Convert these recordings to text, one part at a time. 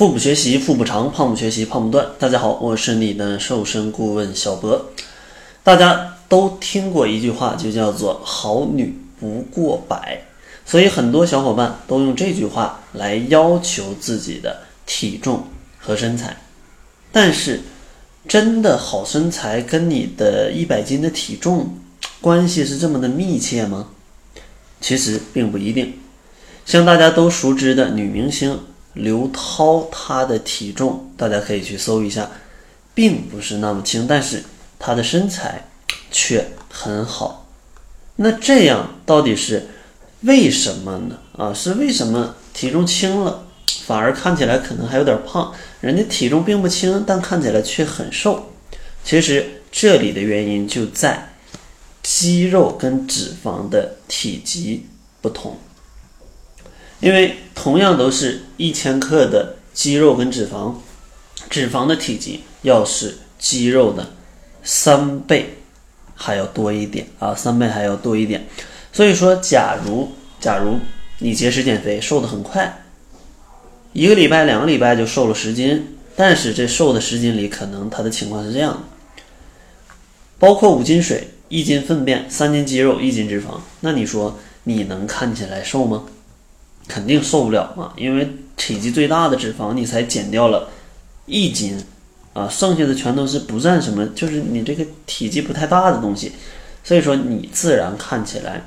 腹部学习腹部长，胖不学习胖不断。大家好，我是你的瘦身顾问小博。大家都听过一句话，就叫做“好女不过百”，所以很多小伙伴都用这句话来要求自己的体重和身材。但是，真的好身材跟你的一百斤的体重关系是这么的密切吗？其实并不一定。像大家都熟知的女明星。刘涛她的体重，大家可以去搜一下，并不是那么轻，但是她的身材却很好。那这样到底是为什么呢？啊，是为什么体重轻了，反而看起来可能还有点胖？人家体重并不轻，但看起来却很瘦。其实这里的原因就在肌肉跟脂肪的体积不同。因为同样都是一千克的肌肉跟脂肪，脂肪的体积要是肌肉的三倍还要多一点啊，三倍还要多一点。所以说，假如假如你节食减肥瘦得很快，一个礼拜、两个礼拜就瘦了十斤，但是这瘦的十斤里，可能他的情况是这样的：包括五斤水、一斤粪便、三斤肌肉、一斤脂肪，那你说你能看起来瘦吗？肯定受不了嘛，因为体积最大的脂肪你才减掉了一斤，啊，剩下的全都是不占什么，就是你这个体积不太大的东西，所以说你自然看起来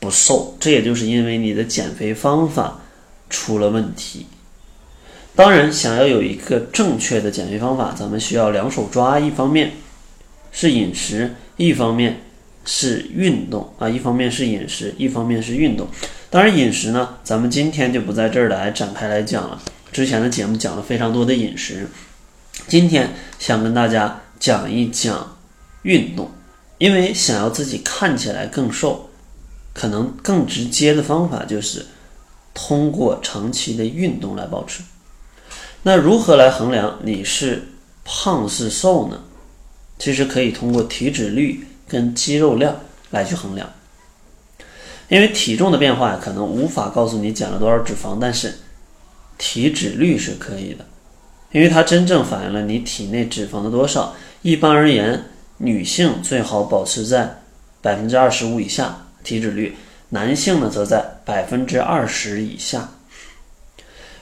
不瘦，这也就是因为你的减肥方法出了问题。当然，想要有一个正确的减肥方法，咱们需要两手抓，一方面是饮食，一方面是运动啊，一方面是饮食，一方面是运动。当然，饮食呢，咱们今天就不在这儿来展开来讲了。之前的节目讲了非常多的饮食，今天想跟大家讲一讲运动。因为想要自己看起来更瘦，可能更直接的方法就是通过长期的运动来保持。那如何来衡量你是胖是瘦呢？其实可以通过体脂率跟肌肉量来去衡量。因为体重的变化可能无法告诉你减了多少脂肪，但是体脂率是可以的，因为它真正反映了你体内脂肪的多少。一般而言，女性最好保持在百分之二十五以下体脂率，男性呢则在百分之二十以下。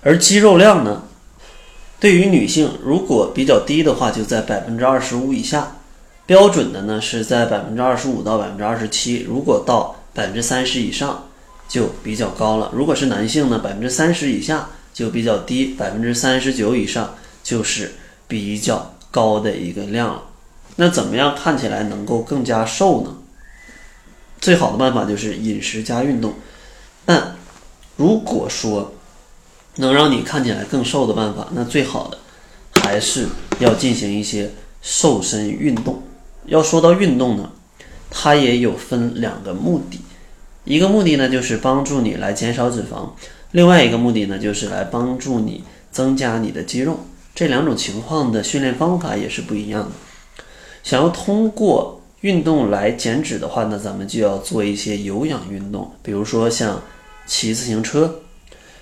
而肌肉量呢，对于女性如果比较低的话，就在百分之二十五以下，标准的呢是在百分之二十五到百分之二十七。如果到百分之三十以上就比较高了，如果是男性呢，百分之三十以下就比较低，百分之三十九以上就是比较高的一个量了。那怎么样看起来能够更加瘦呢？最好的办法就是饮食加运动。但如果说能让你看起来更瘦的办法，那最好的还是要进行一些瘦身运动。要说到运动呢。它也有分两个目的，一个目的呢就是帮助你来减少脂肪，另外一个目的呢就是来帮助你增加你的肌肉。这两种情况的训练方法也是不一样的。想要通过运动来减脂的话呢，咱们就要做一些有氧运动，比如说像骑自行车。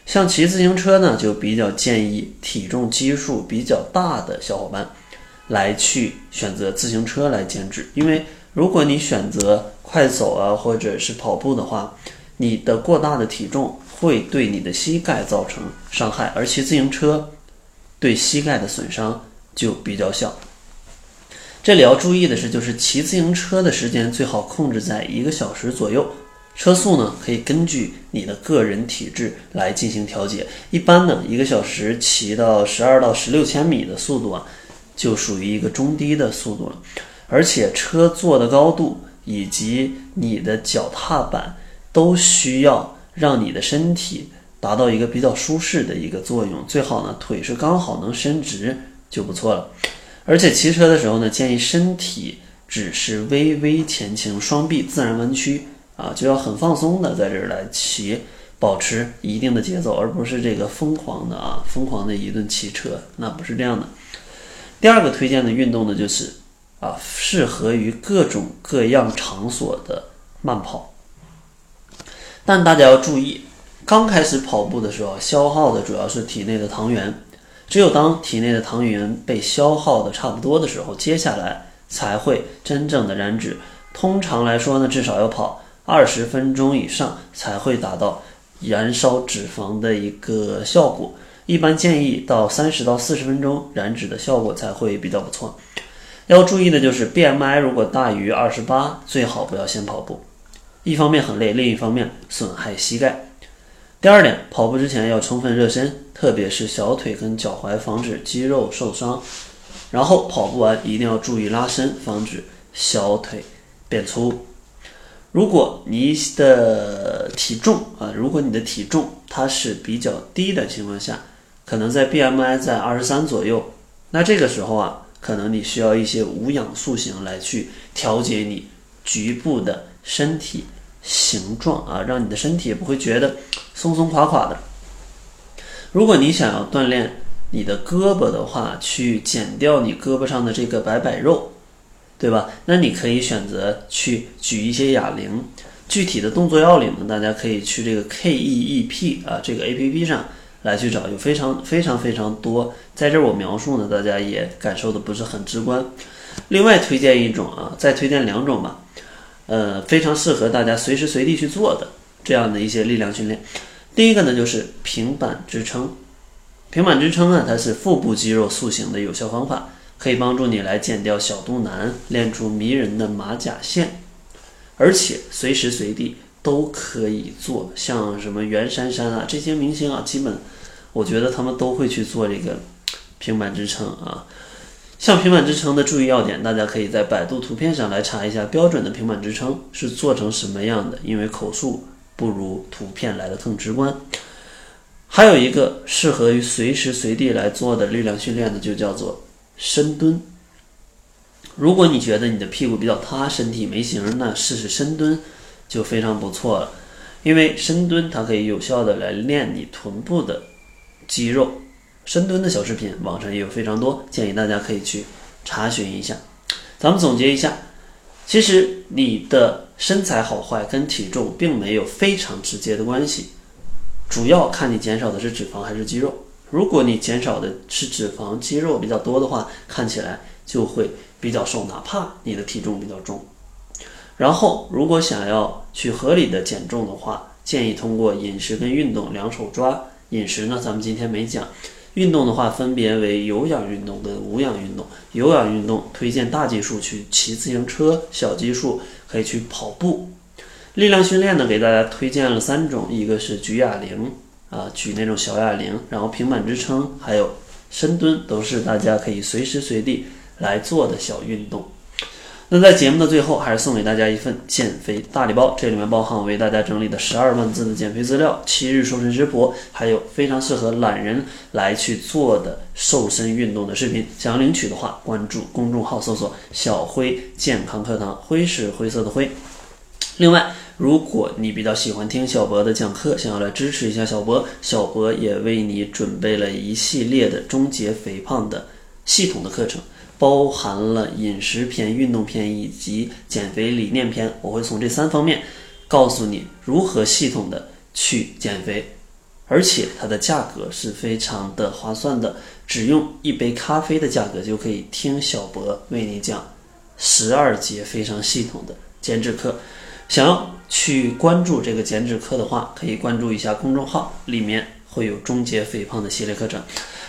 像骑自行车呢，就比较建议体重基数比较大的小伙伴来去选择自行车来减脂，因为。如果你选择快走啊，或者是跑步的话，你的过大的体重会对你的膝盖造成伤害，而骑自行车对膝盖的损伤就比较小。这里要注意的是，就是骑自行车的时间最好控制在一个小时左右，车速呢可以根据你的个人体质来进行调节。一般呢，一个小时骑到十二到十六千米的速度啊，就属于一个中低的速度了。而且车坐的高度以及你的脚踏板都需要让你的身体达到一个比较舒适的一个作用，最好呢腿是刚好能伸直就不错了。而且骑车的时候呢，建议身体只是微微前倾，双臂自然弯曲啊，就要很放松的在这儿来骑，保持一定的节奏，而不是这个疯狂的啊，疯狂的一顿骑车，那不是这样的。第二个推荐的运动呢，就是。啊，适合于各种各样场所的慢跑，但大家要注意，刚开始跑步的时候，消耗的主要是体内的糖原，只有当体内的糖原被消耗的差不多的时候，接下来才会真正的燃脂。通常来说呢，至少要跑二十分钟以上才会达到燃烧脂肪的一个效果。一般建议到三十到四十分钟燃脂的效果才会比较不错。要注意的就是 BMI 如果大于二十八，最好不要先跑步，一方面很累，另一方面损害膝盖。第二点，跑步之前要充分热身，特别是小腿跟脚踝，防止肌肉受伤。然后跑步完一定要注意拉伸，防止小腿变粗。如果你的体重啊，如果你的体重它是比较低的情况下，可能在 BMI 在二十三左右，那这个时候啊，可能你需要一些无氧塑形来去调节你局部的身体形状啊，让你的身体也不会觉得松松垮垮的。如果你想要锻炼你的胳膊的话，去减掉你胳膊上的这个白白肉，对吧？那你可以选择去举一些哑铃。具体的动作要领呢，大家可以去这个 KEEP 啊这个 APP 上。来去找有非常非常非常多，在这儿我描述呢，大家也感受的不是很直观。另外推荐一种啊，再推荐两种吧，呃，非常适合大家随时随地去做的这样的一些力量训练。第一个呢就是平板支撑，平板支撑呢它是腹部肌肉塑形的有效方法，可以帮助你来减掉小肚腩，练出迷人的马甲线，而且随时随地。都可以做，像什么袁姗姗啊这些明星啊，基本我觉得他们都会去做这个平板支撑啊。像平板支撑的注意要点，大家可以在百度图片上来查一下标准的平板支撑是做成什么样的，因为口述不如图片来的更直观。还有一个适合于随时随地来做的力量训练的，就叫做深蹲。如果你觉得你的屁股比较塌，身体没型，那试试深蹲。就非常不错了，因为深蹲它可以有效的来练你臀部的肌肉。深蹲的小视频网上也有非常多，建议大家可以去查询一下。咱们总结一下，其实你的身材好坏跟体重并没有非常直接的关系，主要看你减少的是脂肪还是肌肉。如果你减少的是脂肪，肌肉比较多的话，看起来就会比较瘦，哪怕你的体重比较重。然后，如果想要去合理的减重的话，建议通过饮食跟运动两手抓。饮食呢，咱们今天没讲。运动的话，分别为有氧运动跟无氧运动。有氧运动推荐大基数去骑自行车，小基数可以去跑步。力量训练呢，给大家推荐了三种，一个是举哑铃啊，举那种小哑铃，然后平板支撑，还有深蹲，都是大家可以随时随地来做的小运动。那在节目的最后，还是送给大家一份减肥大礼包，这里面包含我为大家整理的十二万字的减肥资料、七日瘦身食谱，还有非常适合懒人来去做的瘦身运动的视频。想要领取的话，关注公众号搜索“小辉健康课堂”，辉是灰色的灰。另外，如果你比较喜欢听小博的讲课，想要来支持一下小博，小博也为你准备了一系列的终结肥胖的系统的课程。包含了饮食篇、运动篇以及减肥理念篇，我会从这三方面告诉你如何系统的去减肥，而且它的价格是非常的划算的，只用一杯咖啡的价格就可以听小博为你讲十二节非常系统的减脂课。想要去关注这个减脂课的话，可以关注一下公众号，里面会有终结肥胖的系列课程。